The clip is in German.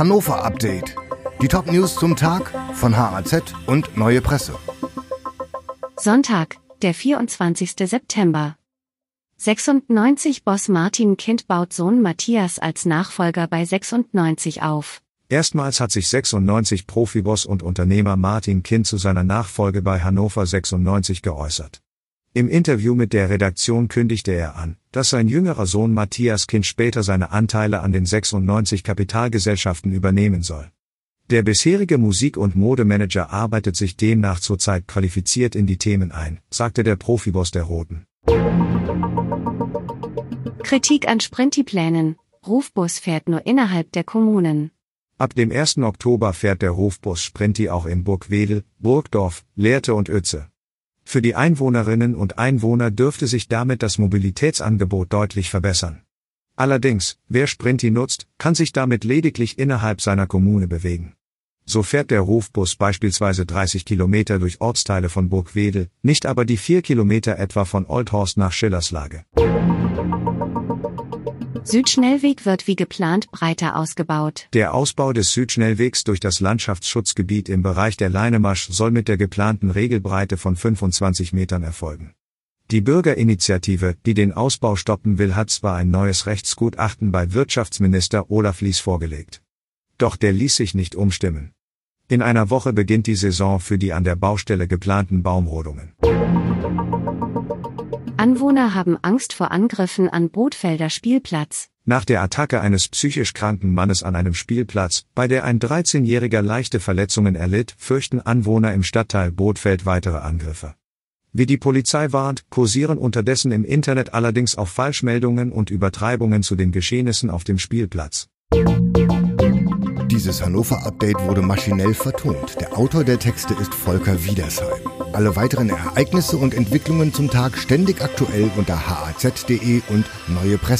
Hannover Update. Die Top-News zum Tag von HAZ und Neue Presse. Sonntag, der 24. September. 96 Boss Martin Kind baut Sohn Matthias als Nachfolger bei 96 auf. Erstmals hat sich 96 Profiboss und Unternehmer Martin Kind zu seiner Nachfolge bei Hannover 96 geäußert. Im Interview mit der Redaktion kündigte er an, dass sein jüngerer Sohn Matthias Kind später seine Anteile an den 96 Kapitalgesellschaften übernehmen soll. Der bisherige Musik- und Modemanager arbeitet sich demnach zurzeit qualifiziert in die Themen ein, sagte der Profiboss der Roten. Kritik an Sprinti-Plänen. Rufbus fährt nur innerhalb der Kommunen. Ab dem 1. Oktober fährt der Rufbus Sprinti auch in Burgwedel, Burgdorf, Lehrte und Uetze. Für die Einwohnerinnen und Einwohner dürfte sich damit das Mobilitätsangebot deutlich verbessern. Allerdings, wer Sprinti nutzt, kann sich damit lediglich innerhalb seiner Kommune bewegen. So fährt der Rufbus beispielsweise 30 Kilometer durch Ortsteile von Burgwedel, nicht aber die 4 Kilometer etwa von Oldhorst nach Schillerslage. Südschnellweg wird wie geplant breiter ausgebaut. Der Ausbau des Südschnellwegs durch das Landschaftsschutzgebiet im Bereich der Leinemasch soll mit der geplanten Regelbreite von 25 Metern erfolgen. Die Bürgerinitiative, die den Ausbau stoppen will, hat zwar ein neues Rechtsgutachten bei Wirtschaftsminister Olaf Lies vorgelegt. Doch der ließ sich nicht umstimmen. In einer Woche beginnt die Saison für die an der Baustelle geplanten Baumrodungen. Anwohner haben Angst vor Angriffen an Bootfelder Spielplatz. Nach der Attacke eines psychisch kranken Mannes an einem Spielplatz, bei der ein 13-Jähriger leichte Verletzungen erlitt, fürchten Anwohner im Stadtteil Bootfeld weitere Angriffe. Wie die Polizei warnt, kursieren unterdessen im Internet allerdings auch Falschmeldungen und Übertreibungen zu den Geschehnissen auf dem Spielplatz. Dieses Hannover Update wurde maschinell vertont. Der Autor der Texte ist Volker Wiedersheim. Alle weiteren Ereignisse und Entwicklungen zum Tag ständig aktuell unter haz.de und Neue Presse.